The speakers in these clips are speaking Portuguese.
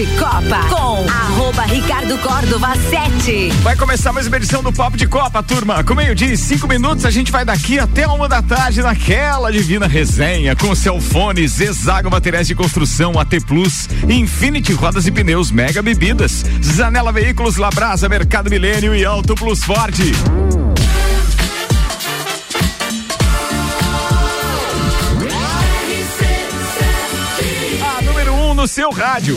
de Copa com arroba Ricardo Córdova 7. Vai começar mais uma edição do Papo de Copa, turma. Com meio-dia e cinco minutos, a gente vai daqui até uma da tarde naquela divina resenha com Celfone, Zezago Materiais de Construção, AT Plus, Infinity Rodas e Pneus, Mega Bebidas, Zanela Veículos, Labrasa, Mercado Milênio e Auto Plus Ford. Seu rádio.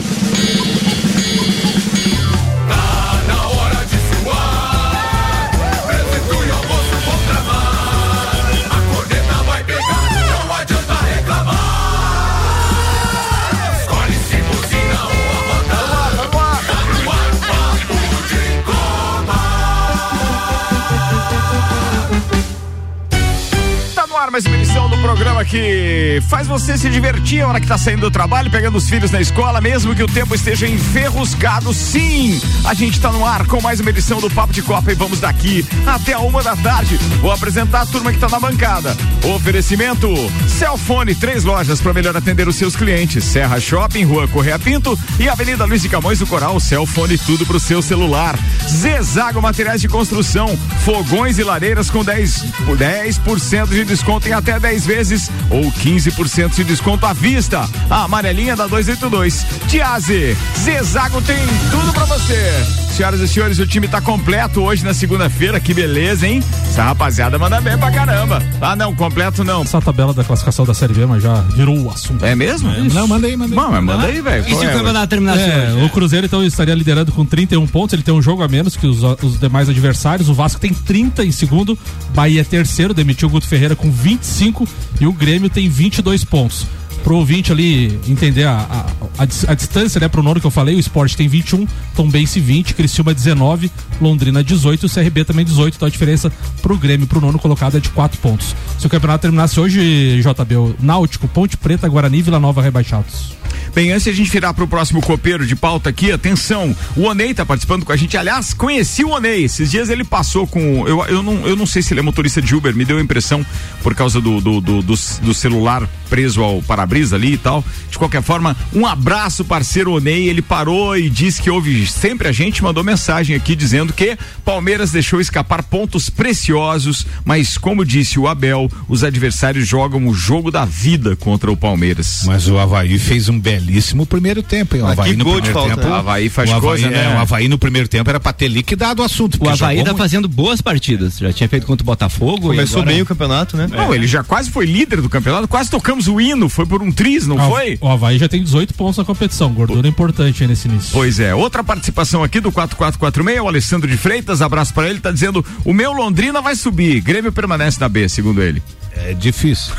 Programa que faz você se divertir a hora que tá saindo do trabalho, pegando os filhos na escola, mesmo que o tempo esteja enferruscado. Sim, a gente tá no ar com mais uma edição do Papo de Copa e vamos daqui até a uma da tarde. Vou apresentar a turma que tá na bancada. Oferecimento: Celfone, três lojas para melhor atender os seus clientes: Serra Shopping, Rua Correia Pinto e Avenida Luiz de Camões do Coral. Celfone, tudo pro seu celular. Zezago Materiais de Construção, fogões e lareiras com 10, 10% de desconto em até 10 vezes ou 15% de desconto à vista. A amarelinha da 282. Tiaze, Zezago tem tudo pra você. Senhoras e senhores, o time tá completo hoje na segunda-feira, que beleza, hein? Essa rapaziada manda bem pra caramba. Ah, não, completo não. Essa tabela da classificação da Série B, mas já virou o assunto. É mesmo? Não, manda aí, manda aí. Bom, mas manda aí, velho. E se o é, campeonato terminasse É, hoje? o Cruzeiro então estaria liderando com 31 pontos, ele tem um jogo a menos que os, os demais adversários. O Vasco tem 30 em segundo, Bahia é terceiro, demitiu o Guto Ferreira com 25 e o Grêmio tem 22 pontos. Pro ouvinte ali entender a, a, a, a distância, né, pro nono que eu falei, o Sport tem 21, Tombense 20, Criciúma 19, Londrina 18 e o CRB também 18, então a diferença pro Grêmio, pro nono colocado é de 4 pontos. Se o campeonato terminasse hoje, JB, o Náutico, Ponte Preta, Guarani Vila Nova rebaixados. Bem, antes de a gente virar pro próximo copeiro de pauta aqui, atenção, o Onei tá participando com a gente. Aliás, conheci o Onei. Esses dias ele passou com. Eu, eu, não, eu não sei se ele é motorista de Uber, me deu a impressão por causa do, do, do, do, do celular preso ao para-brisa ali e tal. De qualquer forma, um abraço, parceiro Onei. Ele parou e disse que ouve sempre a gente, mandou mensagem aqui dizendo que Palmeiras deixou escapar pontos preciosos, mas como disse o Abel, os adversários jogam o jogo da vida contra o Palmeiras. Mas o Havaí fez um belíssimo primeiro tempo, hein? O Havaí no primeiro falta, tempo. né? O Havaí faz o Havaí, coisa, né? é, o Havaí no primeiro tempo era pra ter liquidado o assunto. O Havaí tá muito. fazendo boas partidas. Já tinha feito contra o Botafogo. Começou agora- bem o campeonato, né? Não, ele já quase foi líder do campeonato, quase tocamos o hino, foi por um triz, não Ah, foi? O Havaí já tem 18 pontos na competição, gordura importante aí nesse início. Pois é, outra participação aqui do 4446, o Alessandro de Freitas, abraço pra ele, tá dizendo: o meu Londrina vai subir, Grêmio permanece na B, segundo ele. É difícil.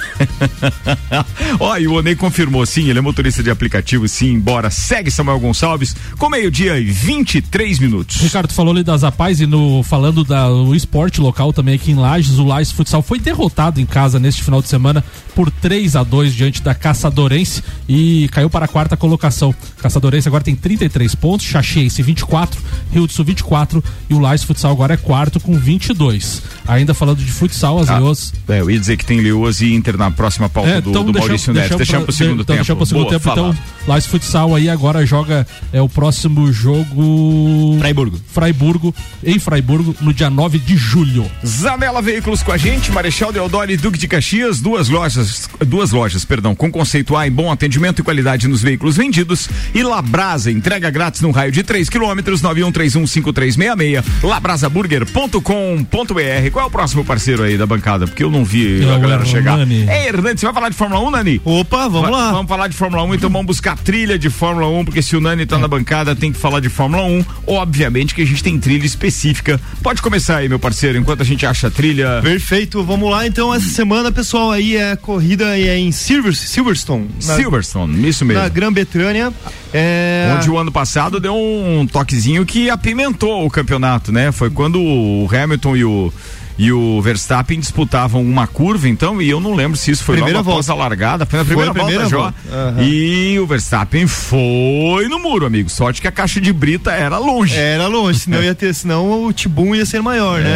Ó, e o Onei confirmou, sim, ele é motorista de aplicativo, sim, embora. Segue Samuel Gonçalves, com meio-dia e 23 minutos. Ricardo falou ali das Rapaz e no, falando do esporte local também aqui em Lages, o Lages Futsal foi derrotado em casa neste final de semana por 3 a 2 diante da Caçadorense e caiu para a quarta colocação. Caçadorense agora tem 33 pontos, Chachiense 24, Rio do Sul 24 e o Lages Futsal agora é quarto com 22. Ainda falando de futsal, as Ah, Leoas É, eu ia dizer que tem Leoas e Inter na próxima pauta É, do, então do Maurício Neves. Deixamos pro segundo então tempo. Deixamos pro segundo Boa, tempo. fala. Então, Lages Futsal aí agora joga é, o próximo jogo. Fraiburgo. Fraiburgo, em Fraiburgo, no dia 9 de julho. Zanela Veículos com a gente, Marechal Deodoro e Duque de Caxias, duas lojas, duas lojas, perdão, com conceito A em bom atendimento e qualidade nos veículos vendidos e Labrasa, entrega grátis no raio de 3 quilômetros, 91315366, labrasaburger.com.br. Qual é o próximo parceiro aí da bancada? Porque eu não vi É a galera chegar. É, Hernani, você vai falar de Fórmula 1, Nani? Opa, vamos Vai- lá. Vamos falar de Fórmula 1, então vamos buscar trilha de Fórmula 1, porque se o Nani tá na bancada, tem que falar de Fórmula 1. Obviamente que a gente tem trilha específica. Pode começar aí, meu parceiro, enquanto a gente acha a trilha. Perfeito, vamos lá então. Essa semana, pessoal, aí é corrida é em Silver, Silverstone, na, Silverstone, isso mesmo. na Grã-Bretanha. É, Onde o ano passado deu um toquezinho que apimentou o campeonato, né? Foi quando o Hamilton e o e o Verstappen disputavam uma curva, então, e eu não lembro se isso foi Primeira logo após volta. a largada, foi na Foi primeira, a primeira volta, volta. Jó. Aham. E o Verstappen foi no muro, amigo. Sorte que a caixa de brita era longe. Era longe, senão ia ter, senão o Tibum ia ser maior, né?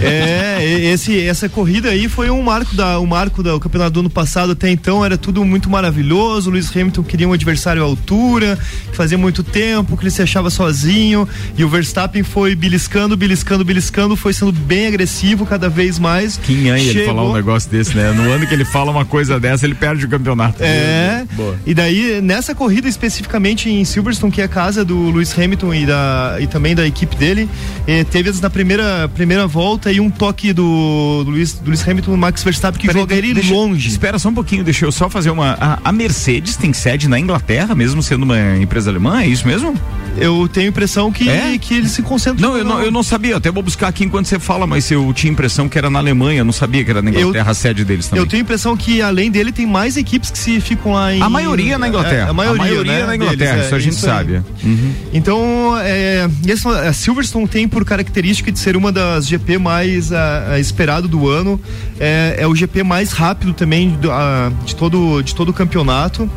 É, e- esse, essa corrida aí foi um marco da, um marco do campeonato do ano passado. Até então era tudo muito maravilhoso. O Lewis Hamilton queria um adversário à altura, que fazia muito tempo, que ele se achava sozinho. E o Verstappen foi beliscando, beliscando, beliscando, foi sendo bem agressivo cada vez mais. Quem é ele Chegou- falar um negócio desse, né? No ano que ele fala uma coisa dessa, ele perde o campeonato. É. Boa. E daí, nessa corrida especificamente em Silverstone, que é a casa do Lewis Hamilton e, da, e também da equipe dele, eh, teve na primeira, primeira volta aí um toque do, do, Lewis, do Lewis Hamilton no Max Verstappen que Peraí, joga ele deixa- longe. Espera só um pouquinho, deixa eu só fazer uma. A, a Mercedes tem sede na Inglaterra, mesmo sendo uma empresa alemã, é isso mesmo? Eu tenho a impressão que, É? que ele se concentra. Não eu, não, eu não sabia, até vou buscar aqui enquanto você fala, mas eu tinha impressão que era na Alemanha, eu não sabia que era na Inglaterra a sede deles também. Eu tenho a impressão que além dele tem mais equipes que se ficam lá em. A maioria na Inglaterra. É, a maioria, né, na Inglaterra, deles, é, isso a gente isso sabe. Uhum. Então, é, esse- a Silverstone tem por característica de ser uma das GP mais ah, ah, esperado do ano. É, é o GP mais rápido também do- ah, de, todo, de todo o campeonato.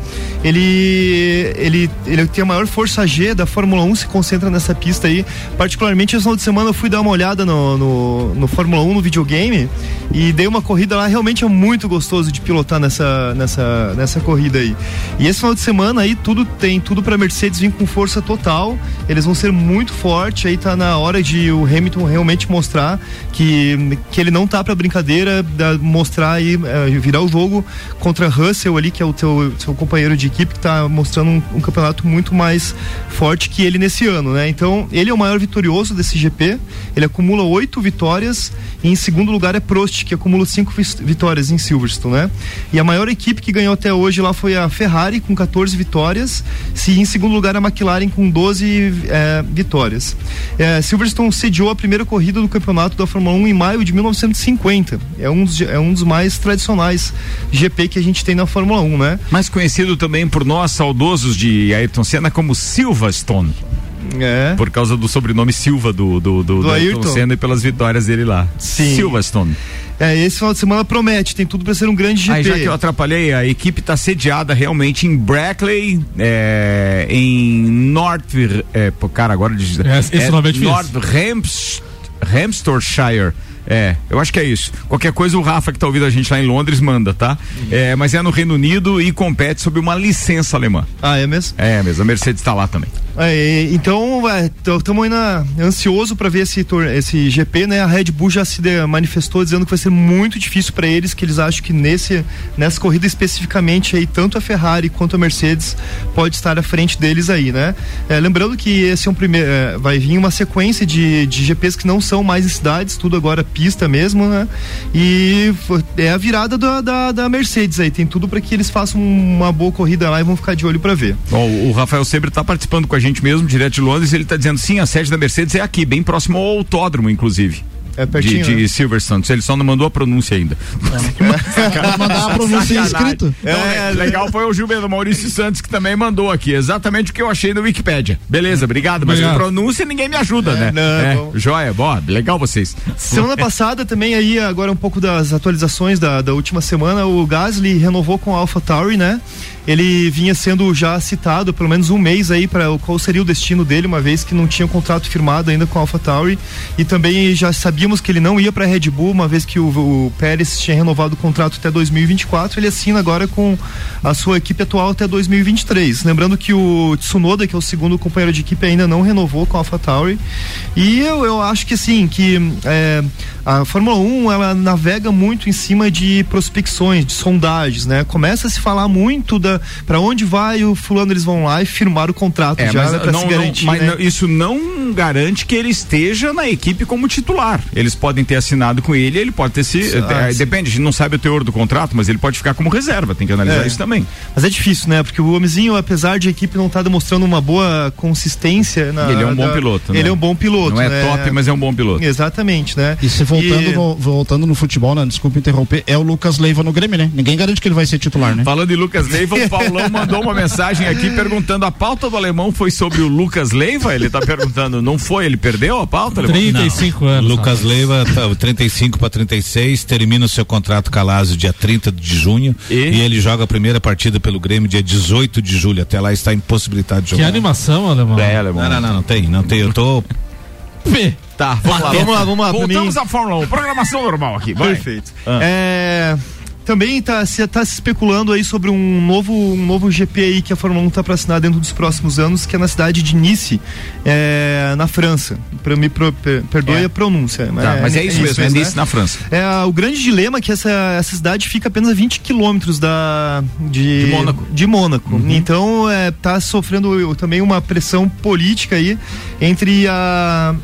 Ele, ele, ele tem a maior força G da Fórmula 1, se concentra nessa pista aí. Particularmente, esse final de semana eu fui dar uma olhada no, no, no Fórmula 1 no videogame e dei uma corrida lá. Realmente é muito gostoso de pilotar nessa, nessa, nessa corrida aí. E esse final de semana aí tudo tem tudo para Mercedes vir com força total. Eles vão ser muito fortes. Aí tá na hora de o Hamilton realmente mostrar que, que ele não tá para brincadeira, da- mostrar aí, eh, virar o jogo contra Russell ali, que é o teu seu companheiro de equipe, que tá mostrando um, um campeonato muito mais forte que ele nesse ano, né? Então, ele é o maior vitorioso desse GP. Ele acumula oito vitórias e em segundo lugar é Prost, que acumula cinco vitórias em Silverstone, né? E a maior equipe que ganhou até hoje lá foi a Ferrari com 14 vitórias, se em segundo lugar a McLaren com 12 eh, vitórias. Eh, Silverstone sediou a primeira corrida do campeonato da Fórmula 1 em maio de 1950. É um dos, é um dos mais tradicionais GP que a gente tem na Fórmula 1, né? Mais conhecido também por nós, saudosos de Ayrton Senna, como Silverstone. É. Por causa do sobrenome Silva do, do, do, do Ayrton Ayrton. Senna e pelas vitórias dele lá. Sim. Silverstone. É, esse final de semana promete, tem tudo para ser um grande GP. Aí já que eu atrapalhei, a equipe está sediada realmente em Brackley, é, em North. É, pô, cara, agora diz. É, esse nome é difícil. North Hams, Hampshire. É, eu acho que é isso. Qualquer coisa, o Rafa que tá ouvindo a gente lá em Londres manda, tá? É, mas é no Reino Unido e compete sob uma licença alemã. Ah, é mesmo? É mesmo, a Mercedes tá lá também. É, então, estamos ainda ansioso para ver esse, esse GP, né? A Red Bull já se manifestou dizendo que vai ser muito difícil para eles, que eles acham que nesse, nessa corrida especificamente aí, tanto a Ferrari quanto a Mercedes pode estar à frente deles aí, né? É, lembrando que esse é um primeiro, é, vai vir uma sequência de, de GPs que não são mais em cidades, tudo agora pista mesmo, né? E é a virada da, da, da Mercedes aí, tem tudo para que eles façam uma boa corrida lá e vão ficar de olho para ver. Ó, o, Rafael Sebre tá participando com a gente mesmo, direto de Londres, ele tá dizendo sim, a sede da Mercedes é aqui, bem próximo ao autódromo, inclusive. É De, pertinho, de né? Silverstone. Ele só não mandou a pronúncia ainda. mandar a pronúncia escrito. Então, é, legal foi o Gilberto Maurício Santos que também mandou aqui exatamente o que eu achei no Wikipedia. Beleza, obrigado, mas Obrigado. a pronúncia ninguém me ajuda, né? não, é, bom. joia, bom, legal vocês. Semana passada também aí, agora um pouco das atualizações da, da última semana, o Gasly renovou com a AlphaTauri, né? Ele vinha sendo já citado pelo menos um mês aí para qual seria o destino dele, uma vez que não tinha um contrato firmado ainda com a AlphaTauri e também já sabíamos que ele não ia para a Red Bull, uma vez que o, o Pérez tinha renovado o contrato até 2024, ele assina agora com a sua equipe atual até 2023. Lembrando que o Tsunoda, que é o segundo companheiro de equipe, ainda não renovou com a AlphaTauri. E eu, eu acho que assim, que é, a Fórmula 1 ela navega muito em cima de prospecções, de sondagens, né? Começa a se falar muito da para onde vai o fulano, eles vão lá e firmar o contrato É, já não, se não- garantir. mas né? não- isso não garante que ele esteja na equipe como titular. Eles podem ter assinado com ele, ele pode ter se. Ah, sim. depende, a gente não sabe o teor do contrato, mas ele pode ficar como reserva, tem que analisar É. isso também. Mas é difícil, né? Porque o homenzinho, apesar de a equipe não estar demonstrando uma boa consistência na, Ele é um bom da- piloto, né? Ele é um bom piloto. Não é né? top, mas é um bom piloto. Exatamente, né? E se voltando, E- no, voltando no futebol, né? Desculpa interromper, é o Lucas Leiva no Grêmio, né? Ninguém garante que ele vai ser titular, né? Falando em Lucas Leiva, o Paulão mandou uma mensagem aqui perguntando: a pauta do alemão foi sobre o Lucas Leiva? Ele tá perguntando, não foi? Ele perdeu a pauta? alemão? 35 anos. Lucas Leiva, tá, 35 para 36, termina o seu contrato com a Lazio dia 30 de junho E? e? ele joga a primeira partida pelo Grêmio dia 18 de julho. Até lá está impossibilitado de Que jogar. animação, alemão. É, alemão. Não, não, não, não tem, não tem. Eu tô. Tá, vamos lá, Vamos lá, vamos lá. Voltamos à Fórmula 1. Programação normal aqui. Vai. Perfeito. Ah. É, também está se, tá se especulando aí sobre um novo, um novo GP aí que a Fórmula 1 está para assinar dentro dos próximos anos, que é na cidade de Nice, é, na França. Pra me pro- per- perdoe É. a pronúncia. Tá, mas é isso mesmo, é Nice na França. É, o grande dilema é que essa, essa cidade fica apenas a 20 quilômetros da de, De Mônaco. de Mônaco. Uhum. Então é, tá sofrendo também uma pressão política aí entre a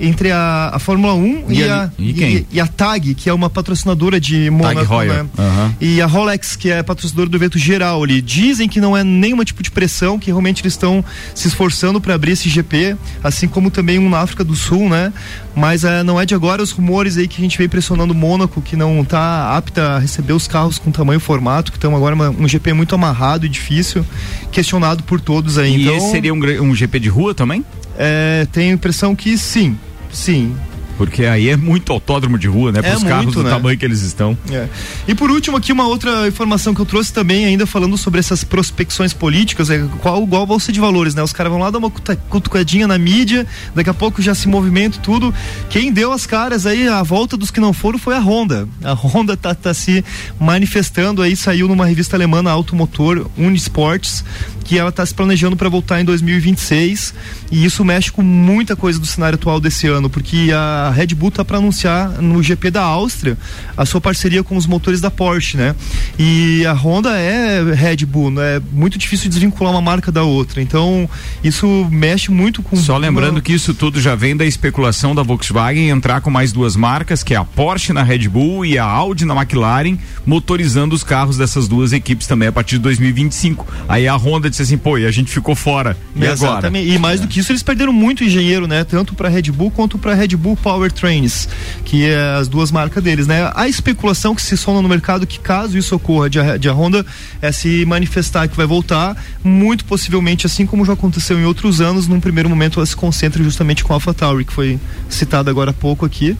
entre a, a Fórmula 1 E e, a- e e a TAG, que é uma patrocinadora de Mônaco, né? Aham. E a Rolex, que é patrocinadora do evento geral ali. Dizem que não é nenhum tipo de pressão, que realmente eles estão se esforçando para abrir esse GP, assim como também um na África do Sul, né? Mas eh, não é de agora os rumores aí que a gente vem pressionando Mônaco, que não tá apta a receber os carros com tamanho e formato, que estão agora uma- um GP muito amarrado e difícil, questionado por todos aí. E então, esse seria um, um GP de rua também? é, tenho a impressão que sim, sim. Porque aí é muito autódromo de rua, né? É Para os carros muito, do né? tamanho que eles estão. É. E por último aqui uma outra informação que eu trouxe também ainda falando sobre essas prospecções políticas, é qual igual a bolsa de valores, né? Os caras vão lá dar uma cutucadinha na mídia, daqui a pouco já se movimenta tudo. Quem deu as caras aí a volta dos que não foram foi a Honda. A Honda tá, tá se manifestando aí, saiu numa revista alemã Automotor Unisports, que ela tá se planejando para voltar em 2026 e isso mexe com muita coisa do cenário atual desse ano, porque a Red Bull tá para anunciar no GP da Áustria a sua parceria com os motores da Porsche, né? E a Honda é Red Bull, né? É muito difícil desvincular uma marca da outra. Então, isso mexe muito com Só lembrando que isso tudo já vem da especulação da Volkswagen entrar com mais duas marcas, que é a Porsche na Red Bull e a Audi na McLaren, motorizando os carros dessas duas equipes também a partir de 2025. Aí a Honda disse assim, pô, e a gente ficou fora. E agora? Exatamente. E mais do que isso, eles perderam muito engenheiro, né? Tanto para Red Bull quanto para Red Bull Powertrains, que é as duas marcas deles, né? A especulação que se sona no mercado que caso isso ocorra de a, de a Honda é se manifestar que vai voltar, muito possivelmente assim como já aconteceu em outros anos, num primeiro momento ela se concentra justamente com a AlphaTauri, que foi citada agora há pouco aqui.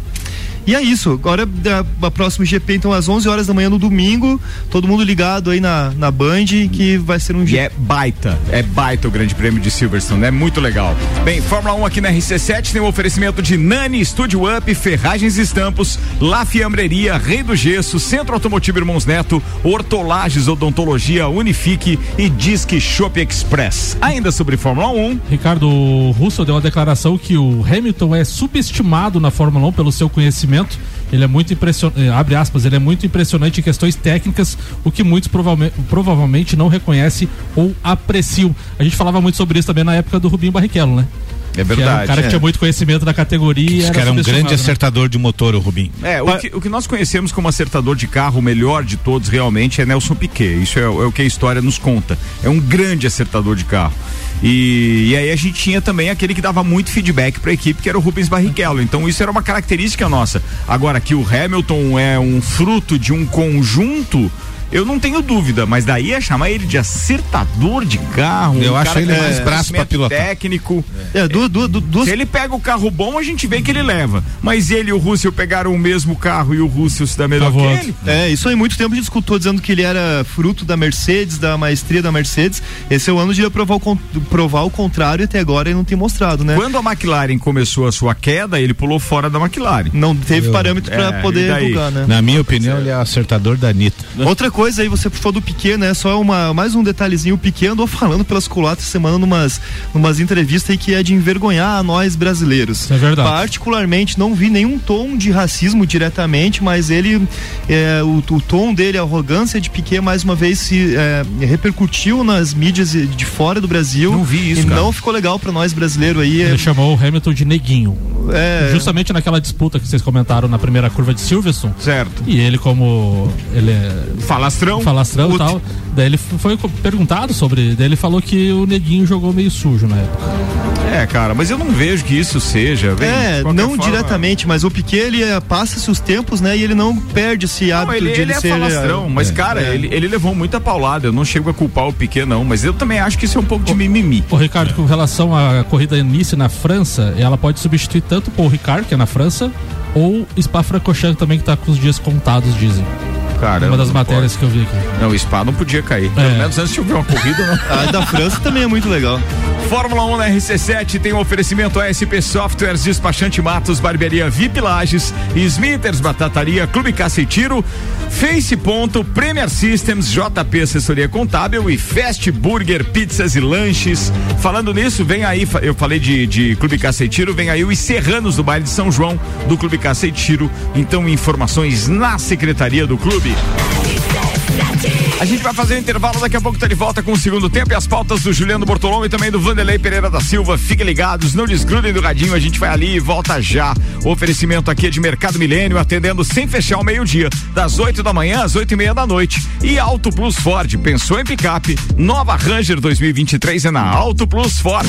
E é isso. Agora a, a próxima GP, então, às 11 horas da manhã no domingo. Todo mundo ligado aí na, na Band, que vai ser um E é baita, é baita o Grande Prêmio de Silverstone, é muito legal. Bem, Fórmula 1 aqui na RC7 tem um oferecimento de Nani Studio Up, Ferragens e Estampos, La Fiambreria, Rei do Gesso, Centro Automotivo Irmãos Neto, Hortolagens Odontologia, Unifique e Disque Shop Express. Ainda sobre Fórmula 1, Ricardo Russell deu uma declaração que o Hamilton é subestimado na Fórmula 1 pelo seu conhecimento. Ele é muito impressionante, abre aspas, ele é muito impressionante em questões técnicas, o que muitos provavelmente, provavelmente não reconhecem ou apreciam. A gente falava muito sobre isso também na época do Rubinho Barrichello, né? É Que era um cara que tinha muito conhecimento da categoria. e Esse era cara é um grande né? acertador de motor, o Rubim. É, o que, o que nós conhecemos como acertador de carro, o melhor de todos realmente é Nelson Piquet. Isso é, é o que a história nos conta. É um grande acertador de carro. E, e aí a gente tinha também aquele que dava muito feedback para a equipe, que era o Rubens Barrichello. Então isso era uma característica nossa. Agora que o Hamilton é um fruto de um conjunto. Eu não tenho dúvida, mas daí é chamar ele de acertador de carro. Eu um acho cara ele mais braço pra pilotar. Técnico. É, duas, duas, duas, Se ele pega o carro bom, a gente vê que ele leva. Mas ele e o Russell pegaram o mesmo carro e o Russell se dá melhor Tá que ele. É, isso aí muito tempo a gente escutou dizendo que ele era fruto da Mercedes, da maestria da Mercedes. Esse é o ano de provar o, provar o contrário e até agora ele não tem mostrado, né? Quando a McLaren começou a sua queda, ele pulou fora da McLaren. Não teve parâmetro É, pra e poder divulgar, né? Na minha opinião, ele é acertador da Anitta. Outra coisa aí, você puxou do Piquet, né? Só uma, mais um detalhezinho, o Piquet andou falando pelas colatas semana numas, numas entrevistas aí que é de envergonhar a nós brasileiros. É verdade. Particularmente, não vi nenhum tom de racismo diretamente, mas ele, é, o, o tom dele, a arrogância de Piquet, mais uma vez se é, repercutiu nas mídias de fora do Brasil. Não vi isso, E cara. não ficou legal pra nós brasileiros aí. Ele chamou o Hamilton de neguinho. É, Justamente naquela disputa que vocês comentaram na primeira curva de Silverstone. Certo. E ele, como ele é Falastrão. falastrão e tal, daí ele foi perguntado sobre. Daí ele falou que o neguinho jogou meio sujo na época. É, cara, mas eu não vejo que isso seja. Bem, É, não forma- diretamente, mas o Piquet ele eh, passa-se os tempos, né? E ele não perde esse Não, hábito ele, de ele ele é ser. falastrão, mas cara, é. ele, ele levou muita paulada. Eu não chego a culpar o Piquet, não, mas eu também acho que isso é um pouco de mimimi. O Ricardo, com relação à corrida Nice na França, ela pode substituir tanto o Paul Ricard, que é na França, ou Spa-Francorchamps também, que tá com os dias contados, dizem. Cara, Uma das matérias que eu vi aqui. Não, o Spa não podia cair. Pelo É. menos antes de ver uma corrida, não. A da França também é muito legal. Fórmula 1 na RC7 tem um oferecimento ASP Softwares, Despachante Matos, Barbearia VIP Lages, Smithers Batataria, Clube Caça e Tiro, Face Ponto, Premier Systems, JP Assessoria Contábil e Fast Burger Pizzas e Lanches. Falando nisso, vem aí, eu falei de, de Clube Caça e Tiro, vem aí os Serranos do baile de São João do Clube Caça e Tiro. Então, informações na secretaria do clube. A gente vai fazer um intervalo, daqui a pouco tá de volta com o segundo tempo e as pautas do Juliano Bortolom e também do Vanderlei Pereira da Silva. Fiquem ligados, não desgrudem do radinho, a gente vai ali e volta já. O oferecimento aqui é de Mercado Milênio, atendendo sem fechar o meio-dia, das 8 da manhã às oito e meia da noite. E Auto Plus Ford, pensou em picape? Nova Ranger 2023 é na Auto Plus Ford.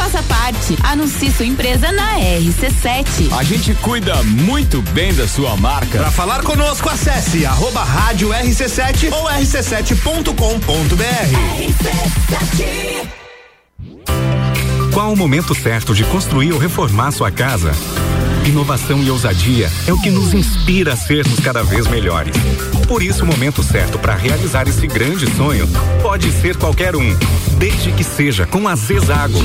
Faça parte. Anuncie sua empresa na RC7. A gente cuida muito bem da sua marca. Para falar conosco, acesse arroba rádio RC7 ou rc7.com.br. Qual o momento certo de construir ou reformar sua casa? Inovação e ousadia é o que nos inspira a sermos cada vez melhores. Por isso, o momento certo para realizar esse grande sonho pode ser qualquer um, desde que seja com a Zezago.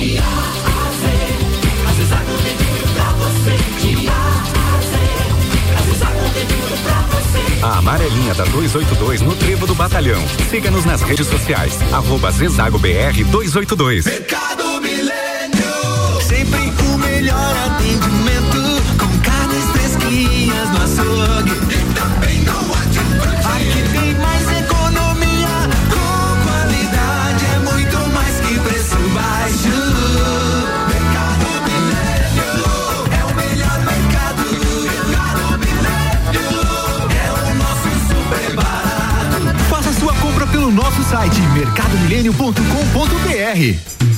A amarelinha da 282 no Trevo do Batalhão. Siga-nos nas redes sociais. Arroba Zezago BR 282. Mercado Milênio. Sempre o melhor atendimento açougue. E também no atacante. Aqui tem mais economia com qualidade. É muito mais que preço baixo. Mercado Milênio é o melhor mercado. Mercado Milênio é o nosso super barato. Faça sua compra pelo nosso site mercadomilênio.com.br.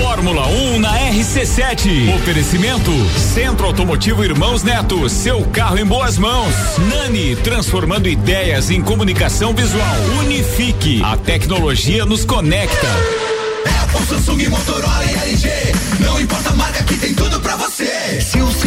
Fórmula 1 na RC7. Oferecimento Centro Automotivo Irmãos Neto. Seu carro em boas mãos. Nani, transformando ideias em comunicação visual. Unifique. A tecnologia nos conecta. Apple, Samsung, Motorola e LG. Não importa a marca que tem tudo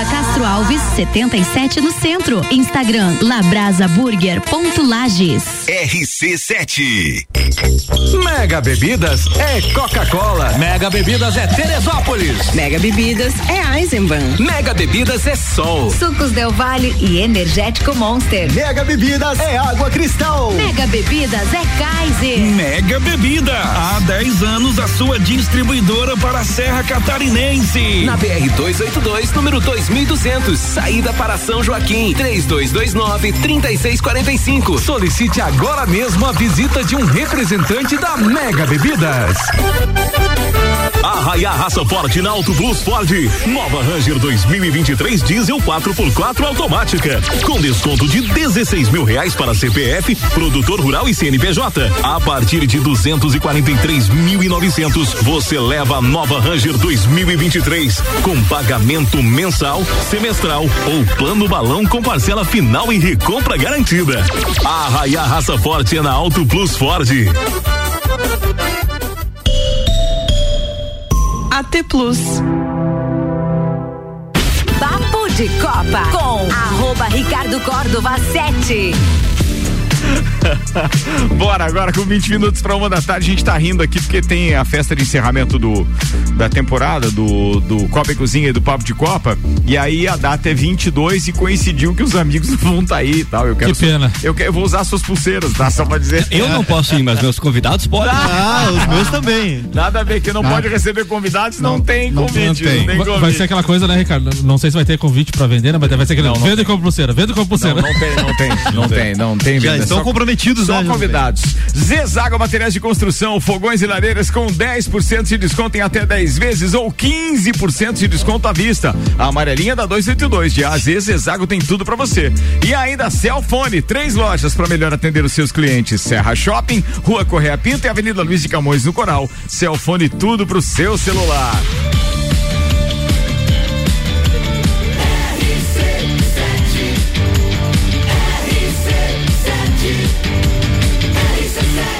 Rua Castro Alves, 77 no centro. Instagram labrasaburger.lages. RC7. Mega Bebidas é Coca-Cola. Mega Bebidas é Teresópolis. Mega Bebidas é Eisenbahn. Mega Bebidas é Sol. Sucos Del Vale e Energético Monster. Mega Bebidas é Água Cristal. Mega Bebidas é Kaiser. Mega Bebida. Há 10 anos a sua distribuidora para a Serra Catarinense. Na BR 282, número 2200, saída para São Joaquim, 3229 3645. Solicite agora mesmo a visita de um representante da Mega Bebidas. Arraia Raça Forte na Auto Plus Ford. Nova Ranger 2023 Diesel 4x4 automática. Com desconto de 16 mil reais para CPF, produtor rural e CNPJ. A partir de 243.900, você leva a nova Ranger 2023 com pagamento mensal, semestral ou plano balão com parcela final e recompra garantida. Arraia Raça Forte é na Auto Plus Ford. AT Plus. Papo de Copa com arroba Ricardo Córdova 7. Bora, agora com 20 minutos para uma da tarde, a gente tá rindo aqui porque tem a festa de encerramento do, da temporada do, do Copa e Cozinha e do Papo de Copa. E aí a data é 22 e coincidiu que os amigos vão estar tá aí e tal. Eu quero Que pena. Eu, quero, eu vou usar suas pulseiras, tá? Só pra dizer. Eu não posso ir, mas meus convidados podem. Ah, os meus também. Nada a ver, que não pode receber convidados, não, tem convite. Não tem, Vai- convite. Vai ser aquela coisa, né, Ricardo? Não sei se vai ter convite pra vender, né? Mas vai ser aquele. venda e compra pulseira, venda e compra pulseira. Não, não tem, não tem, não tem, não tem. Venda, estão só- comprometidos, Só né, convidados. Zezago Materiais de Construção, fogões e lareiras com 10% de desconto em até 10 vezes ou 15% de desconto à vista. A amarelinha da 282 de A a Z, Zezago tem tudo pra você. E ainda Celfone, três lojas para melhor atender os seus clientes: Serra Shopping, Rua Correia Pinto e Avenida Luiz de Camões no Coral. Celfone, tudo pro seu celular.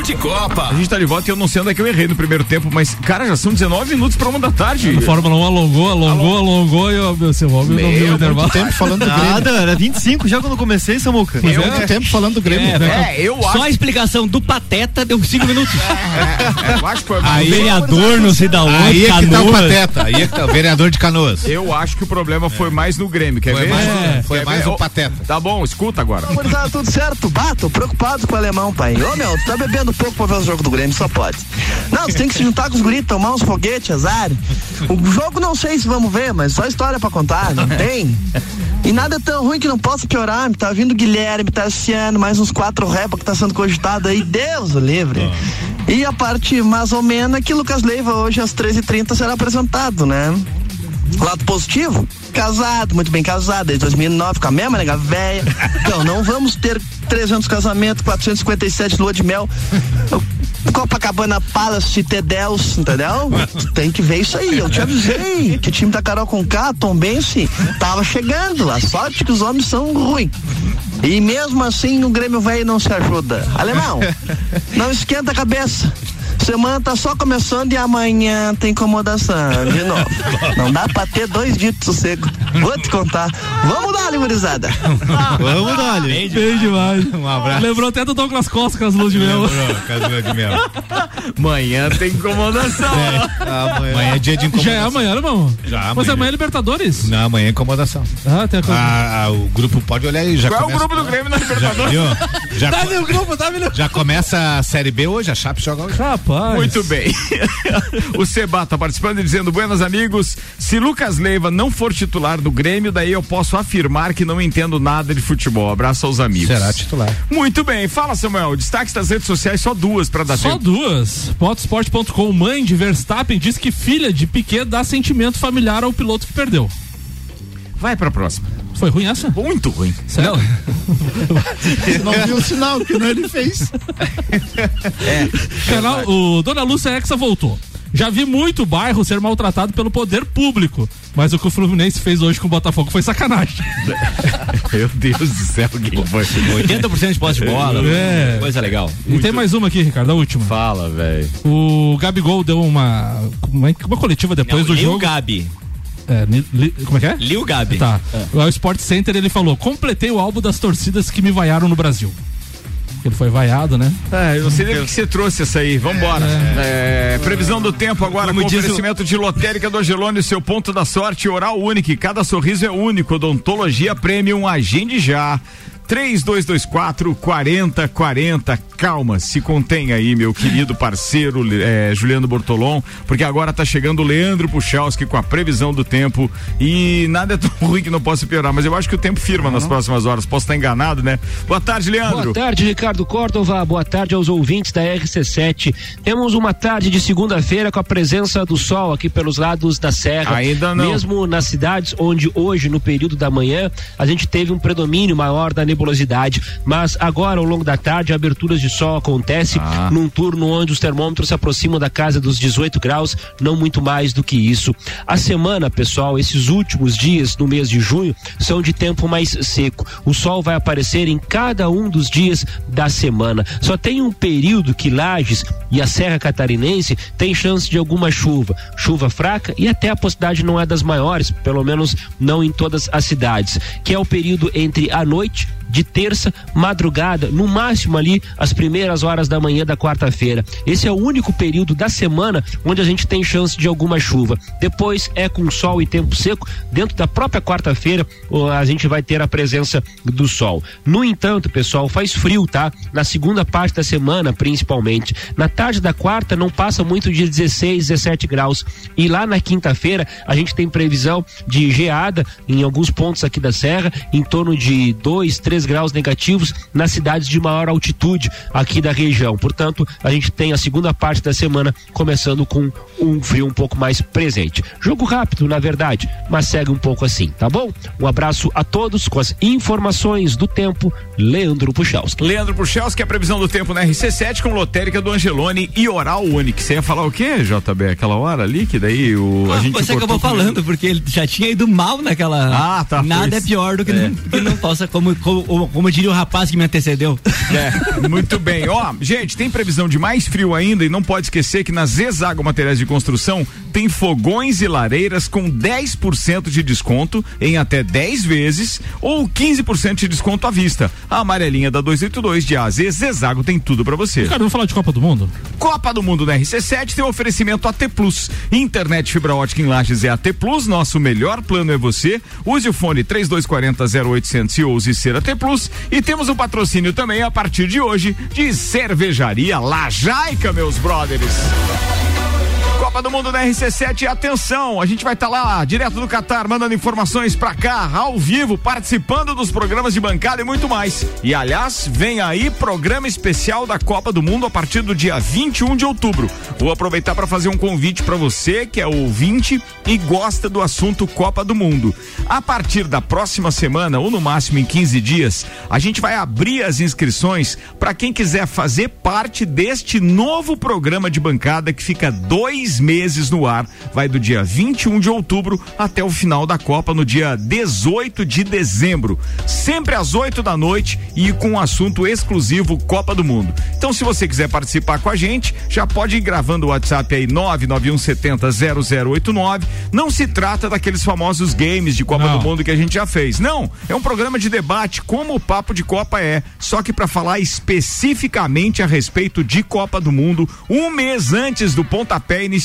Papo de Copa. A gente tá de volta e eu não sei onde é que eu errei no primeiro tempo, mas, cara, já são 19 minutos pra uma da tarde. A Fórmula 1 alongou, alongou, alongou e o meu seu homem não viu o intervalo. tempo falando do Grêmio. Nada, era 25 já quando eu comecei, Samuca. Mas é muito tempo falando do Grêmio. É, né? É, eu Só acho. a explicação do Pateta deu 5 minutos. É, eu acho que foi O vereador, não sei da onde, Aí é que tá o Canoas. pateta, aí é que tá o vereador de Canoas. Eu acho que o problema foi mais no Grêmio, quer Foi ver? mais- É. foi Quer mais ver? o pateta. Tá bom, escuta agora. Tá tudo certo? Bah, tô preocupado com o alemão, pai. Ô meu, tu tá bebendo pouco pra ver o jogo do Grêmio, só pode. Não, tu tem que se juntar com os guris, tomar uns foguetes, azar. O jogo não sei se vamos ver, mas só história pra contar, não tem? E nada é tão ruim que não possa piorar. Tá vindo Guilherme, tá Tarciano, mais uns quatro repa que tá sendo cogitado aí. Deus o livre. E a parte mais ou menos é que Lucas Leiva hoje às 13h30 será apresentado, né? Lado positivo, casado, muito bem casado, desde 2009, com a mesma nega velha. Então, não vamos ter 300 casamentos, 457 lua de mel. Copacabana Palace T10, entendeu? Tem que ver isso aí. Eu te avisei que o time da Carol com K, Tom Bense, tava chegando. A sorte que os homens são ruins. E mesmo assim o Grêmio velho não se ajuda. Alemão, não esquenta a cabeça. Semana tá só começando e amanhã tem incomodação de novo. Não dá pra ter dois dias de sossego. Vou te contar. Vamos dar, gurizada. Vamos dar Bem demais. Um abraço. Lembrou até do Douglas Costa com as luzes de mel. Casinha de mel. Amanhã tem incomodação. Amanhã é dia de incomodação. Já é amanhã, irmão? Já, Mas amanhã. amanhã é Libertadores. Não, amanhã é incomodação. Ah, tem a coisa. Ah, ah, o grupo pode olhar aí. Já Qual é o começa- grupo do Grêmio na Já, Libertadores? viu? Já, Tá no grupo, tá, já começa a Série B hoje, a Chape joga hoje. Rapaz. Muito bem. o Seba tá participando e dizendo: Buenas amigos, se Lucas Leiva não for titular do Grêmio, daí eu posso afirmar que não entendo nada de futebol. Abraço aos amigos. Será titular. Muito bem, fala Samuel, destaques das redes sociais, só duas pra dar Só tempo. duas. Motosport.com, mãe de Verstappen, diz que filha de Piquet dá sentimento familiar ao piloto que perdeu. Vai pra próxima. Foi ruim essa? Muito ruim. Sério? Não viu o sinal que não ele fez. Canal, o Dona Lúcia Hexa voltou. Já vi muito bairro ser maltratado pelo poder público, mas o que o Fluminense fez hoje com o Botafogo foi sacanagem. Meu Deus do céu, quem foi? 80% de posse de bola. É. Coisa legal. E tem mais uma aqui, Ricardo, a última. Fala, velho. O Gabigol deu uma, uma, uma coletiva depois Não, do nem o jogo. Gabi. É, ni- li- como é que é? Lil Gabi. Tá. O Sport Center ele falou: completei o álbum das torcidas que me vaiaram no Brasil. Ele foi vaiado, né? É, eu não sei nem por que você trouxe essa aí. Vambora. É, previsão do tempo agora Como com diz o- oferecimento de lotérica do Angelone, seu ponto da sorte, oral único. Cada sorriso é único. Odontologia Premium, agende já. 3224 4040. Calma, se contém aí, meu querido parceiro é, Juliano Bortolom, porque agora tá chegando o Leandro Puchalski com a previsão do tempo e nada é tão ruim que não possa piorar, mas eu acho que o tempo firma nas próximas horas. Posso estar enganado, né? Boa tarde, Leandro. Boa tarde, Ricardo Córdova. Boa tarde aos ouvintes da RC7. Temos uma tarde de segunda-feira com a presença do sol aqui pelos lados da serra. Ainda não. Mesmo nas cidades onde hoje, no período da manhã, a gente teve um predomínio maior da nebulosidade. Mas agora, ao longo da tarde, aberturas de sol acontece Ah. num turno onde os termômetros se aproximam da casa dos 18 graus, não muito mais do que isso. A semana, pessoal, esses últimos dias no mês de junho são de tempo mais seco. O sol vai aparecer em cada um dos dias da semana. Só tem um período que Lages e a Serra Catarinense tem chance de alguma chuva. Chuva fraca e até a possibilidade não é das maiores, pelo menos não em todas as cidades, que é o período entre a noite de terça, madrugada, no máximo ali as primeiras horas da manhã da quarta-feira. Esse é o único período da semana onde a gente tem chance de alguma chuva. Depois é com sol e tempo seco. Dentro da própria quarta-feira a gente vai ter a presença do sol. No entanto, pessoal, faz frio, tá? Na segunda parte da semana, principalmente. Na tarde da quarta não passa muito de 16, 17 graus. E lá na quinta-feira a gente tem previsão de geada em alguns pontos aqui da serra, em torno de 2, 3 graus negativos nas cidades de maior altitude aqui da região. Portanto, a gente tem a segunda parte da semana começando com um frio um pouco mais presente. Jogo rápido, na verdade, mas segue um pouco assim, tá bom? Um abraço a todos com as informações do tempo, Leandro Puchalski. Leandro Puchalski, a previsão do tempo na RC7 com lotérica do Angelone e oral único. Você ia falar o quê, JB? Aquela hora ali que daí o, a gente Você acabou falando, porque ele já tinha ido mal naquela. Ah, tá, Nada foi é pior do que, É. não, que não possa, como, como, como diria o rapaz que me antecedeu. É, muito bem. Ó, gente, tem previsão de mais frio ainda e não pode esquecer que na Zezago Materiais de Construção tem fogões e lareiras com 10% de desconto em até 10 vezes ou 15% de desconto à vista. A amarelinha da 282 de AZ Zezago tem tudo pra você. Cara, vamos falar de Copa do Mundo? Copa do Mundo na RC7 tem um oferecimento AT Plus. Internet fibra ótica em Lages é AT Plus. Nosso melhor plano é você. Use o fone 3240 0800 e ouse ser AT Plus. E temos um patrocínio também a partir de hoje de Cervejaria Lajaica, meus brothers. Copa do Mundo da RC7, atenção, a gente vai estar lá direto do Catar, mandando informações pra cá, ao vivo, participando dos programas de bancada e muito mais. E aliás, vem aí programa especial da Copa do Mundo a partir do dia 21 de outubro. Vou aproveitar para fazer um convite para você que é ouvinte e gosta do assunto Copa do Mundo. A partir da próxima semana, ou no máximo em 15 dias, a gente vai abrir as inscrições para quem quiser fazer parte deste novo programa de bancada que fica dois meses no ar. Vai do dia 21 de outubro até o final da Copa, no dia 18 de dezembro. Sempre às 8 da noite e com um assunto exclusivo Copa do Mundo. Então, se você quiser participar com a gente, já pode ir gravando o WhatsApp aí 991700089. Não se trata daqueles famosos games de Copa Não. do Mundo que a gente já fez. Não, é um programa de debate como o Papo de Copa é, só que para falar especificamente a respeito de Copa do Mundo, um mês antes do pontapé inicial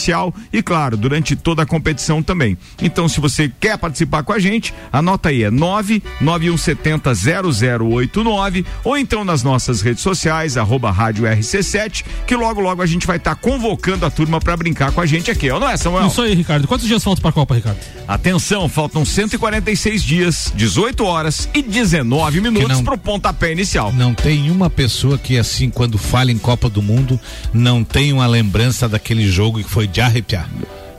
e claro, durante toda a competição também. Então, se você quer participar com a gente, anota aí, é 99170 0089 ou então nas nossas redes sociais, arroba rádio RC7, que logo logo a gente vai estar convocando a turma para brincar com a gente aqui, ó, não é, Samuel? Isso aí, Ricardo. Quantos dias faltam pra Copa, Ricardo? Atenção, faltam 146 dias, 18 horas e 19 minutos não- pro pontapé inicial. Não tem uma pessoa que, assim, quando fala em Copa do Mundo, não tem uma lembrança daquele jogo que foi de arrepiar.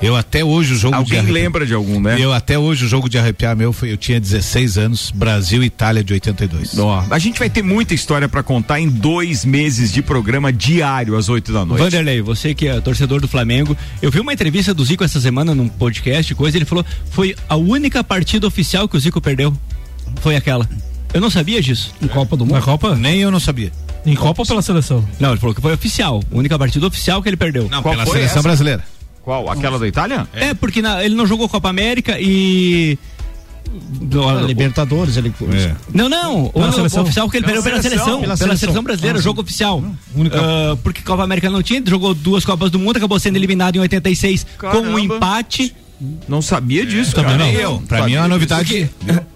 Eu até hoje o jogo de Alguém arrepiar. lembra de algum, né? Eu até hoje o jogo de arrepiar meu foi, eu tinha 16 anos, Brasil e Itália de 82. Ó, a gente vai ter muita história pra contar em dois meses de programa diário às 8 da noite. Vanderlei, você que é torcedor do Flamengo, eu vi uma entrevista do Zico essa semana num podcast, coisa, ele falou, foi a única partida oficial que o Zico perdeu. Foi aquela. Eu não sabia disso. Em Copa do Mundo? Na Copa? Nem eu não sabia. Em Copa ou pela seleção? Não, ele falou que foi oficial. A única partida oficial que ele perdeu. Não, pela seleção brasileira. Qual? Aquela da Itália? É, porque na- ele não jogou Copa América e. Ah, Libertadores, ele. Não, não. O, Pela o seleção. oficial que ele perdeu pela seleção. Pela seleção, seleção. brasileira, Ah, jogo oficial. única. Ah, porque Copa América não tinha, jogou duas Copas do Mundo, acabou sendo eliminado em 86 com um Caramba. empate. Não sabia disso, Também cara. não. Nem eu. Pra mim é uma novidade.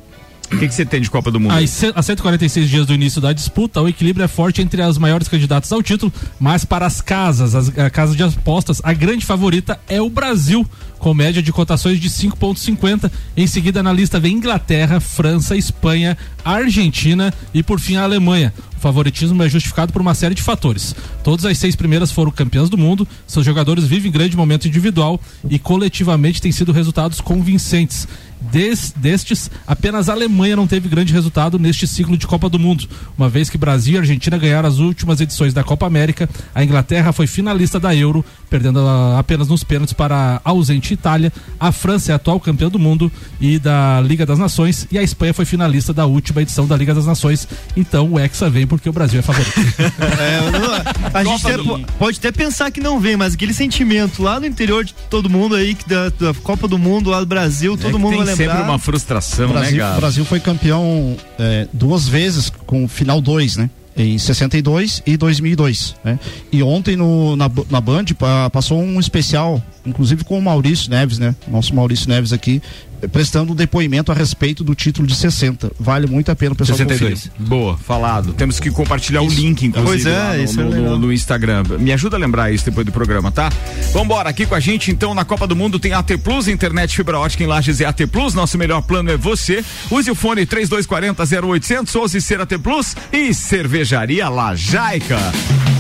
O que, você tem de Copa do Mundo? Ce- a 146 dias do início da disputa, o equilíbrio é forte entre as maiores candidatas ao título, mas para as casas, as a casas de apostas, a grande favorita é o Brasil, com média de cotações de 5,50. Em seguida, na lista vem Inglaterra, França, Espanha, Argentina e, por fim, a Alemanha. O favoritismo é justificado por uma série de fatores. Todas as seis primeiras foram campeãs do mundo, seus jogadores vivem grande momento individual e coletivamente têm sido resultados convincentes. Des- destes, apenas a Alemanha não teve grande resultado neste ciclo de Copa do Mundo, uma vez que Brasil e Argentina ganharam as últimas edições da Copa América. A Inglaterra foi finalista da Euro, perdendo ah, apenas nos pênaltis para a ausente Itália. A França é atual campeã do mundo e da Liga das Nações, e a Espanha foi finalista da última edição da Liga das Nações. Então o Hexa vem porque o Brasil é favorito. É, a gente até po- pode até pensar que não vem, mas aquele sentimento lá no interior de todo mundo aí, que da, da Copa do Mundo, lá do Brasil, todo É mundo vai. Sempre uma frustração, O Brasil, né, o cara? Brasil foi campeão é, duas vezes com o final 2, né? Em 62 e 2002, né? E ontem no, na, na Band pa- passou um especial, inclusive com o Maurício Neves, né? Nosso Maurício Neves aqui, prestando um depoimento a respeito do título de 60. Vale muito a pena o pessoal conferir. Boa, falado. Temos que compartilhar o link, inclusive, Pois é, lá no, isso é no- no- no Instagram. Me ajuda a lembrar isso depois do programa, tá? Vambora, aqui com a gente, então, na Copa do Mundo tem AT Plus, internet fibra ótica em Lages é AT Plus. Nosso melhor plano é você. Use o fone 3240 0800, ouse ser AT Plus e cervejaria Lajaica.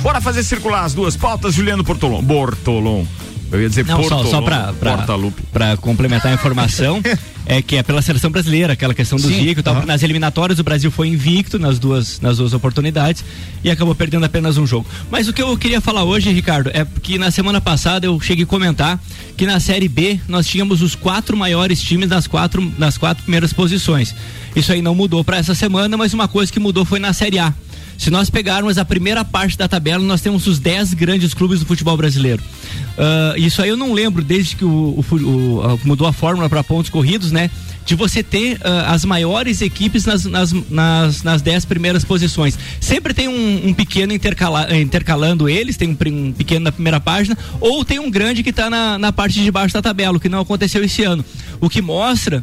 Bora fazer circular as duas pautas, Juliano Portolon. Bortolon. Eu ia dizer Não, só, Portolon. só Portalupe. pra complementar a informação, é que é pela seleção brasileira, aquela questão do Sim, Zico e tal. aham. Nas eliminatórias o Brasil foi invicto nas duas, nas duas oportunidades e acabou perdendo apenas um jogo. Mas o que eu queria falar hoje, Ricardo, é que na semana passada eu cheguei a comentar que na Série B nós tínhamos os quatro maiores times nas quatro, nas quatro primeiras posições. Isso aí não mudou para essa semana, mas uma coisa que mudou foi na Série A. Se nós pegarmos a primeira parte da tabela, nós temos os 10 grandes clubes do futebol brasileiro. Ah, isso aí eu não lembro desde que o, o o- mudou a fórmula para pontos corridos, né? De você ter ah, as maiores equipes nas, nas, nas, nas 10 primeiras posições. Sempre tem um, um pequeno intercala- intercalando eles, tem um, um pequeno na primeira página, ou tem um grande que está na, na parte de baixo da tabela, o que não aconteceu esse ano. O que mostra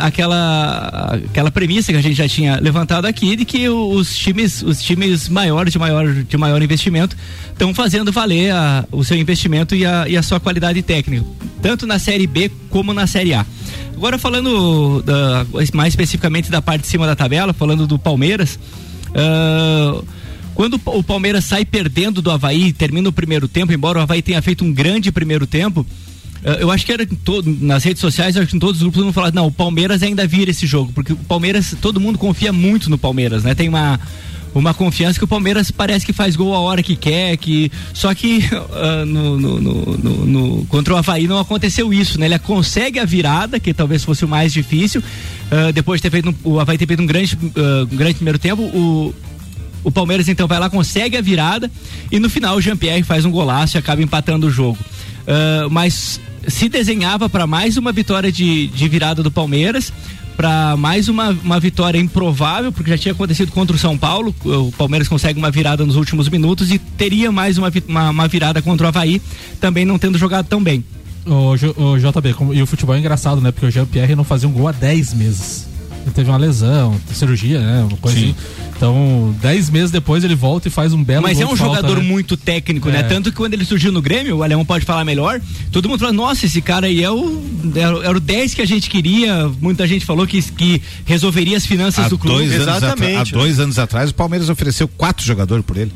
aquela aquela premissa que a gente já tinha levantado aqui de que os times os times maiores de maior de maior investimento estão fazendo valer a- o seu investimento e a, e a sua qualidade técnica tanto na série B como na série A. Agora falando da- mais especificamente da parte de cima da tabela falando do Palmeiras ah, quando o Palmeiras sai perdendo do Havaí, termina o primeiro tempo, embora o Havaí tenha feito um grande primeiro tempo, eu acho que era todo, nas redes sociais, acho que em todos os grupos vão falar, não, o Palmeiras ainda vira esse jogo, porque o Palmeiras, todo mundo confia muito no Palmeiras, né? Tem uma uma confiança que o Palmeiras parece que faz gol a hora que quer, que só que ah, no, no- no- no- contra o Havaí não aconteceu isso, né? Ele consegue a virada, que talvez fosse o mais difícil, ah, depois de ter feito um- o Havaí ter feito um grande, ah, um grande primeiro tempo, o o Palmeiras então vai lá, consegue a virada e no final o Jean-Pierre faz um golaço e acaba empatando o jogo. Mas se desenhava para mais uma vitória de, de virada do Palmeiras, para mais uma, uma vitória improvável, porque já tinha acontecido contra o São Paulo. O Palmeiras consegue uma virada nos últimos minutos e teria mais uma, uma, uma virada contra o Havaí, também não tendo jogado tão bem. O, o JB, como- e o futebol é engraçado, né? Porque o Jean-Pierre não fazia um gol há 10 meses. Ele teve uma lesão, cirurgia, né? Uma coisa Sim. assim. Então, 10 meses depois ele volta e faz um belo Mas gol é um de falta, jogador né? muito técnico, né? É. Tanto que quando ele surgiu no Grêmio, o Alemão pode falar melhor, todo mundo fala, nossa, esse cara aí é o, era, o- era o 10 que a gente queria. Muita gente falou que, que resolveria as finanças Há do clube. dois, anos atra- há dois anos atrás, o Palmeiras ofereceu quatro jogadores por ele.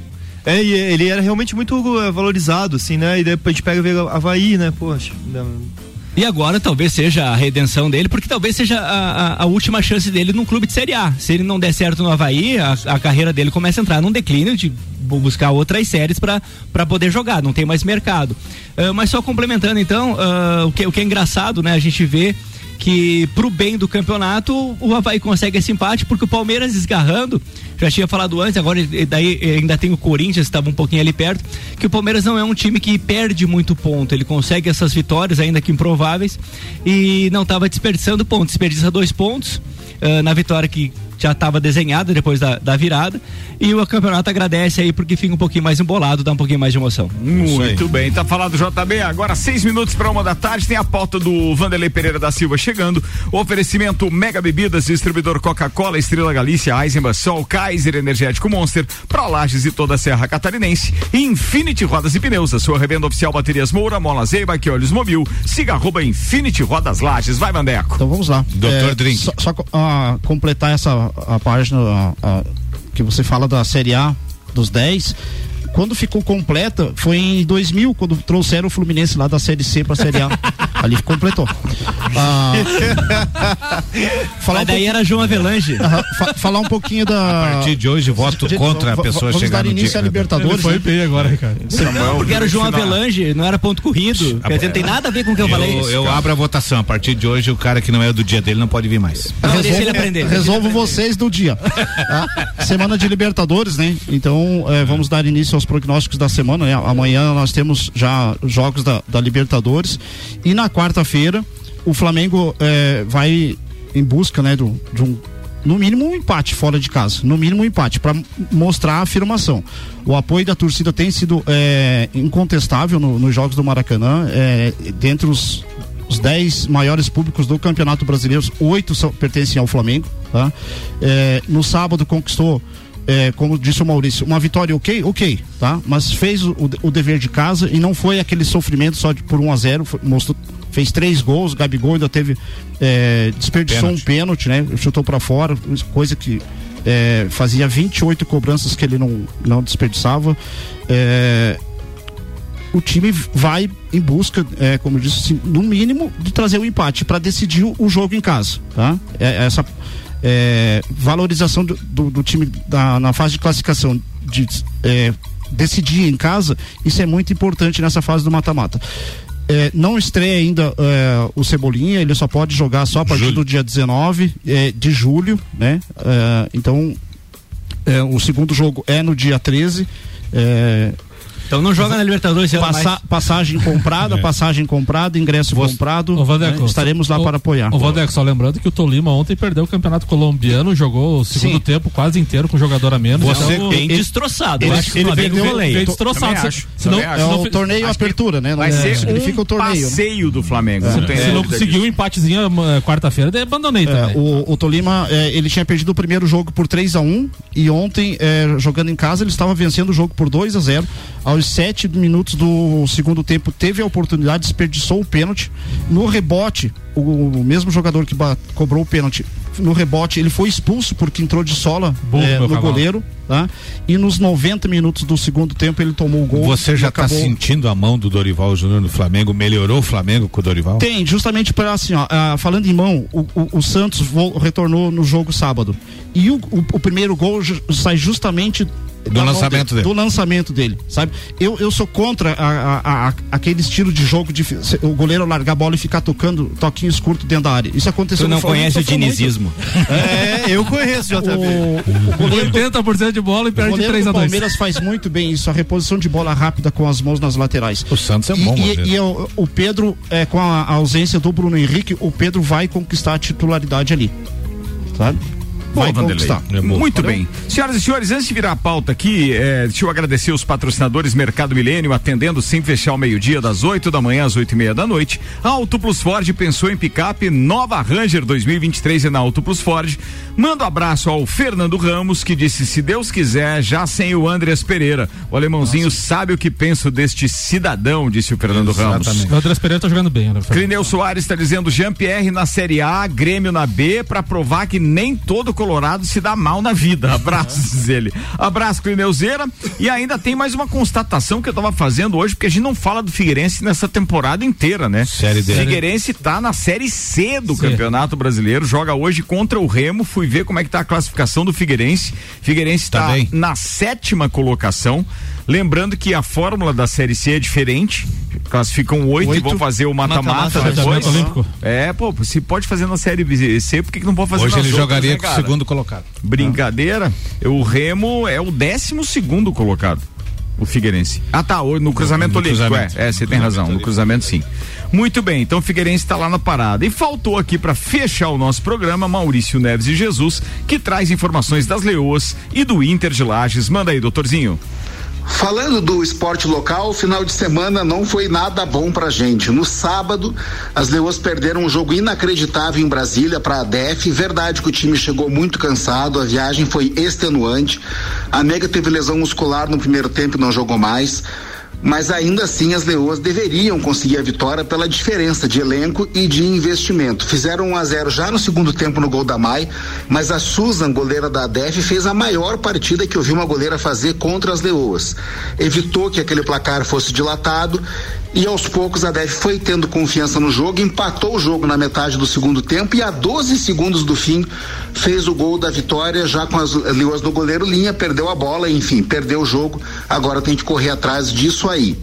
É, e ele era realmente muito eh, valorizado, assim, né? E depois a gente pega e vê o Havaí, né? Poxa. E agora talvez seja a redenção dele, porque talvez seja a, a- a última chance dele num clube de Série A. Se ele não der certo no Havaí, a, a carreira dele começa a entrar num declínio de bu- buscar outras séries para poder jogar, não tem mais mercado. Ah, mas só complementando então, ah, o, que, o que é engraçado, né? A gente vê que pro bem do campeonato o Havaí consegue esse empate porque o Palmeiras desgarrando já tinha falado antes, agora daí ainda tem o Corinthians, estava um pouquinho ali perto, que o Palmeiras não é um time que perde muito ponto, ele consegue essas vitórias, ainda que improváveis, e não estava desperdiçando pontos, desperdiça dois pontos ah, na vitória que já estava desenhada depois da, da virada. E o campeonato agradece aí porque fica um pouquinho mais embolado, dá um pouquinho mais de emoção. Muito bem, tá falado JB. Agora seis minutos para uma da tarde. Tem a pauta do Vanderlei Pereira da Silva chegando. O oferecimento Mega Bebidas, distribuidor Coca-Cola, Estrela Galícia, Eisenbach, Sol, Kaiser Energético Monster, Pro Lages e toda a Serra Catarinense. E Infinity Rodas e Pneus, a sua revenda oficial Baterias Moura, Mola Zeiba, que Olhos Mobil. Siga arroba Infinity Rodas Lages. Vai, Vandeco. Então vamos lá. Doutor Drink. Só, só ah, completar essa a página ah, ah, que você fala da Série A dos 10. Quando ficou completa foi em 2000, quando trouxeram o Fluminense lá da Série C pra Série A. Ali completou. Ah, Mas daí era João Avelange. Aham, fa- falar um pouquinho da. A partir de hoje, voto contra a pessoa vamos chegar dar no início dia- à Libertadores. Ele foi né? bem agora, Ricardo. Porque era o João final. Avelange, não era ponto corrido. Quer dizer, não tem nada a ver com o que eu, falei. Eu, eu abro a votação. A partir de hoje, o cara que não é do dia dele não pode vir mais. Não, deixa ele Resolvo, aprender. deixa ele resolvo aprender. vocês do dia. tá? Semana de Libertadores, né? Então, eh, vamos dar início aos prognósticos da semana, né? Amanhã nós temos já jogos da, da Libertadores. E na quarta-feira, o Flamengo eh, vai em busca, né, do, de um. No mínimo um empate fora de casa, no mínimo um empate para mostrar a afirmação. O apoio da torcida tem sido eh, incontestável no- nos jogos do Maracanã, eh, dentre os os 10 maiores públicos do Campeonato Brasileiro, oito pertencem ao Flamengo. Tá? É, no sábado conquistou, é, como disse o Maurício, uma vitória ok, ok, tá? Mas fez o, o dever de casa e não foi aquele sofrimento só de, por 1 a 0 foi- mostrou, fez três gols, Gabigol ainda teve é, desperdiçou um pênalti, né? Chutou para fora, coisa que é, fazia 28 cobranças que ele não, não desperdiçava. É, o time vai em busca, é, como eu disse, assim, no mínimo, de trazer o empate para decidir o, o jogo em casa. Tá? É, essa é, valorização do, do- do time da- na fase de classificação de é, decidir em casa, isso é muito importante nessa fase do mata-mata. É, não estreia ainda é, o Cebolinha, ele só pode jogar só a partir do dia 19 é, de julho, né? É, então, é, o segundo jogo é no dia 13. É, Então não joga na Libertadores, Passa- mais. passagem comprada, É. passagem comprada, ingresso comprado. Ô, Vandeco, né? Estaremos lá o- para apoiar. O Vandeco, só lembrando que o Tolima ontem perdeu o campeonato colombiano, jogou o segundo Sim. tempo quase inteiro com jogador a menos. Você então, Bem ele- destroçado. ele- Eu acho que ele veio- veio destroçado. Senão- É senão- o torneio Acho apertura, né? Vai é- ser significa um o torneio. né? passeio do Flamengo. Não tem se não conseguiu um empatezinho eh, quarta-feira, daí abandonei É, também. o, Tolima, é, ele tinha perdido o primeiro jogo por 3 a 1 e ontem, é, jogando em casa, ele estava vencendo o jogo por 2 a 0 Aos 7 minutos do segundo tempo, teve a oportunidade, desperdiçou o pênalti. No rebote, o, o mesmo jogador que cobrou o pênalti, no rebote, ele foi expulso porque entrou de sola Burro, é, meu no cavalo. goleiro. Tá? E nos 90 minutos do segundo tempo, ele tomou o gol. Você já está acabou- sentindo a mão do Dorival Júnior no Flamengo? Melhorou o Flamengo com o Dorival? Tem, justamente para assim, ó, ah, falando em mão, o, o- o Santos retornou no jogo sábado. E o, o- primeiro gol sai justamente da mão lançamento dele. Do lançamento dele, sabe? Eu, eu sou contra a- a- a- aquele estilo de jogo de o goleiro largar a bola e ficar tocando toquinhos curtos dentro da área. Isso aconteceu Tu no não Flamengo, conhece o dinizismo. É, eu conheço, JB. O, o goleiro do- 80% de bola e o perde goleiro 3 do a 2 Palmeiras faz muito bem isso, a reposição de bola rápida com as mãos nas laterais. O Santos é bom E, e, e o, o Pedro, é, com a, a ausência do Bruno Henrique, o Pedro vai conquistar a titularidade ali. Sabe? Vai Bom, Vanderlei. conquistar. Muito Valeu? bem. Senhoras e senhores, antes de virar a pauta aqui, eh, deixa eu agradecer os patrocinadores Mercado Milênio, atendendo sem fechar o meio-dia, das 8 da manhã às 8 e meia da noite. A Auto Plus Ford pensou em picape, nova Ranger 2023 é na Auto Plus Ford. Manda um abraço ao Fernando Ramos, que disse: se Deus quiser, já sem o Andreas Pereira. O alemãozinho sabe o que penso deste cidadão, disse o Fernando Ramos. O Andrés Pereira tá jogando bem, né? Clineu Soares está dizendo Jean-Pierre na Série A, Grêmio na B, pra provar que nem todo Colorado se dá mal na vida. Abraços, diz ele. Abraço, Clineuzeira. E ainda tem mais uma constatação que eu tava fazendo hoje, porque a gente não fala do Figueirense nessa temporada inteira, né? Série D. Figueirense tá na Série C do Campeonato Brasileiro, joga hoje contra o Remo. Fui ver como é que tá a classificação do Figueirense. Figueirense Tá tá, na sétima colocação. Lembrando que a fórmula da Série C é diferente. Classificam oito e vão fazer o mata-mata Mata-mata, depois. Olímpico. É, pô, se pode fazer na Série C, por que, que não pode fazer Hoje ele outras, jogaria né, com o segundo colocado. Brincadeira. O Remo é o décimo segundo colocado. O Figueirense. Ah, tá. No cruzamento No olímpico. cruzamento. É, é, você tem razão. No cruzamento, sim. Muito bem. Então o Figueirense está lá na parada. E faltou aqui para fechar o nosso programa Maurício Neves e Jesus, que traz informações das Leoas e do Inter de Lages. Manda aí, doutorzinho. Falando do esporte local, o final de semana não foi nada bom pra gente. No sábado, as Leoas perderam um jogo inacreditável em Brasília para a DF. Verdade que o time chegou muito cansado, a viagem foi extenuante. A Mega teve lesão muscular no primeiro tempo e não jogou mais. Mas ainda assim as Leoas deveriam conseguir a vitória pela diferença de elenco e de investimento. Fizeram 1 a 0 já no segundo tempo no gol da Mai, mas a Susan, goleira da ADF, fez a maior partida que eu vi uma goleira fazer contra as Leoas. Evitou que aquele placar fosse dilatado e aos poucos a ADF foi tendo confiança no jogo, empatou o jogo na metade do segundo tempo e a 12 segundos do fim fez o gol da vitória já com as Leoas no goleiro linha, perdeu a bola, enfim, perdeu o jogo. Agora tem que correr atrás disso aí.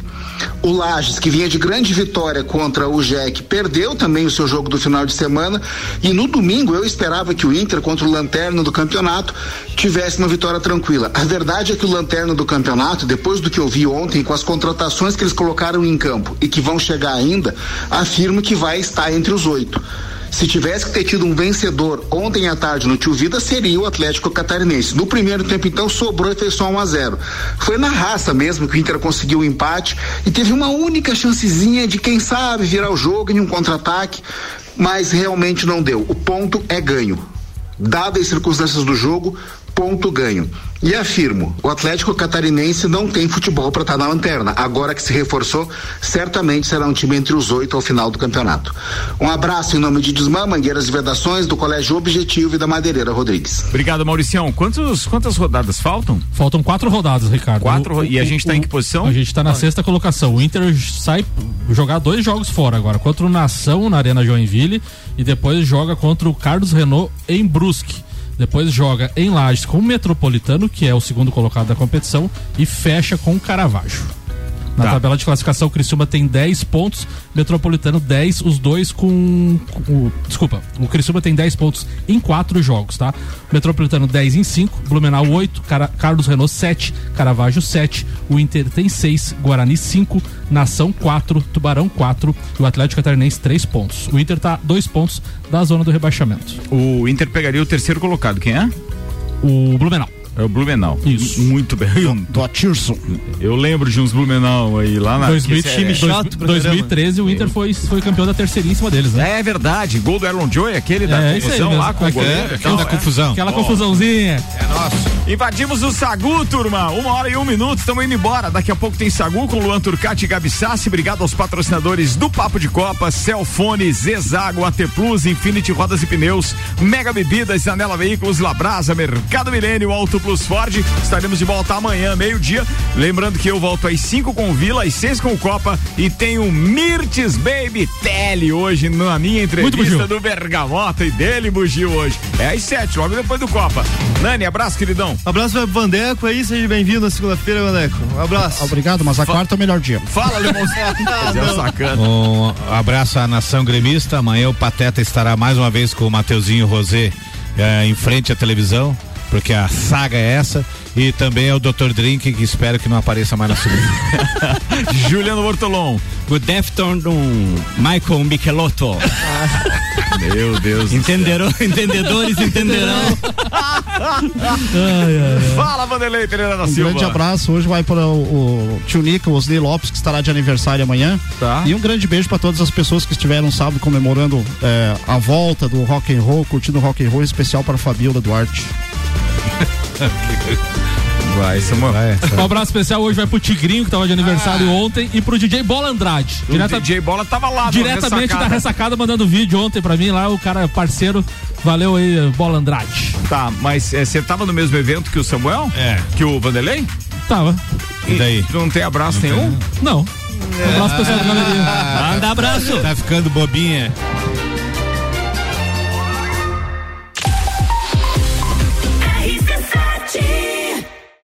O Lages, que vinha de grande vitória contra o Jack, perdeu também o seu jogo do final de semana. E no domingo eu esperava que o Inter, contra o Lanterna do campeonato, tivesse uma vitória tranquila. A verdade é que o Lanterna do campeonato, depois do que eu vi ontem, com as contratações que eles colocaram em campo e que vão chegar ainda, afirmo que vai estar entre os oito. Se tivesse que ter tido um vencedor ontem à tarde no Tio Vida, seria o Atlético Catarinense. No primeiro tempo, então, sobrou e fez só 1 a 0 Foi na raça mesmo que o Inter conseguiu o empate e teve uma única chancezinha de, quem sabe, virar o jogo em um contra-ataque, mas realmente não deu. O ponto é ganho. Dadas as circunstâncias do jogo, ponto ganho. E afirmo, o Atlético Catarinense não tem futebol para estar na lanterna. Agora que se reforçou, certamente será um time entre os oito ao final do campeonato. Um abraço em nome de Desmã, Mangueiras e Vedações, do Colégio Objetivo e da Madeireira Rodrigues. Obrigado, Mauricião. Quantos, quantas rodadas faltam? Faltam quatro rodadas, Ricardo. Quatro, O- e a o- gente tá o- em que posição? A gente tá na sexta colocação. O Inter sai jogar dois jogos fora agora, contra o Nação na Arena Joinville e depois joga contra o Carlos Renault em Brusque. Depois joga em Lages com o Metropolitano, que é o segundo colocado da competição, e fecha com o Caravaggio. Na Tá. tabela de classificação, o Criciúma tem 10 pontos, Metropolitano 10, os dois com. com- o- desculpa, o Criciúma tem 10 pontos em 4 jogos, tá? Metropolitano 10 em 5, Blumenau 8, Cara- Carlos Renault 7, Caravaggio 7, o Inter tem 6, Guarani 5, Nação 4, Tubarão 4 e o Atlético Catarinense 3 pontos. O Inter tá 2 pontos da zona do rebaixamento. O Inter pegaria o terceiro colocado. Quem é? O Blumenau. É o Blumenau. Isso. Muito bem. Do Atirson. Eu lembro de uns Blumenau aí lá na. 2000, que- time chato, 2013 o Inter foi, foi campeão da terceiríssima deles, né? É verdade, gol do Aaron Joy, aquele da É, aí confusão lá com o goleiro. da é. confusão. Aquela confusãozinha. É nosso. Invadimos o Sagu, turma. Uma hora e um minuto, estamos indo embora. Daqui a pouco tem Sagu com Luan Turcati e Gabi Sassi. Obrigado aos patrocinadores do Papo de Copa, Celfone, Zezago, AT Plus, Infinity Rodas e Pneus, Mega Bebidas, Zanela Veículos, Labrasa, Mercado Milênio, Auto Plus Ford. Estaremos de volta amanhã, meio-dia. Lembrando que eu volto às 5 com o Vila, às 6 com o Copa e tem o Mirtes Baby Tele hoje na minha entrevista do Bergamota e dele, Bugio, hoje. É às 7, logo depois do Copa. Nani, abraço, queridão. Abraço para Vandeco aí, seja bem-vindo na segunda-feira, Vandeco. Um abraço. Obrigado, mas a quarta é o melhor dia. Fala, não. sacana. Um abraço à nação gremista. Amanhã o Pateta estará mais uma vez com o Mateuzinho Rosé eh, em frente à televisão, porque a saga é essa. E também é o Dr. Drink, que espero que não apareça mais na segunda. Juliano Bortolom. O Defton do Michael Michelotto. Meu Deus. Entenderão, entendedores entenderão. Fala, Vanderlei Pereira da Um Silva. grande abraço. Hoje vai para o, o tio Nico, Osni Lopes, que estará de aniversário amanhã. Tá. E um grande beijo para todas as pessoas que estiveram sábado comemorando eh, a volta do rock and roll, curtindo o rock and roll, em especial para a Fabiola Duarte. Vai, Samuel. Um abraço especial hoje vai pro Tigrinho, que tava de aniversário ontem, e pro DJ Bola Andrade. O Direta- DJ Bola tava lá, no diretamente Ressacada. da ressacada, mandando vídeo ontem pra mim lá, o cara parceiro. Valeu aí, Bola Andrade. Tá, mas é, você tava no mesmo evento que o Samuel? É. Que o Vanderlei? Tava. E daí? Não tem abraço nenhum? Não. Um abraço pessoal da galeria. Manda abraço. Tá ficando bobinha.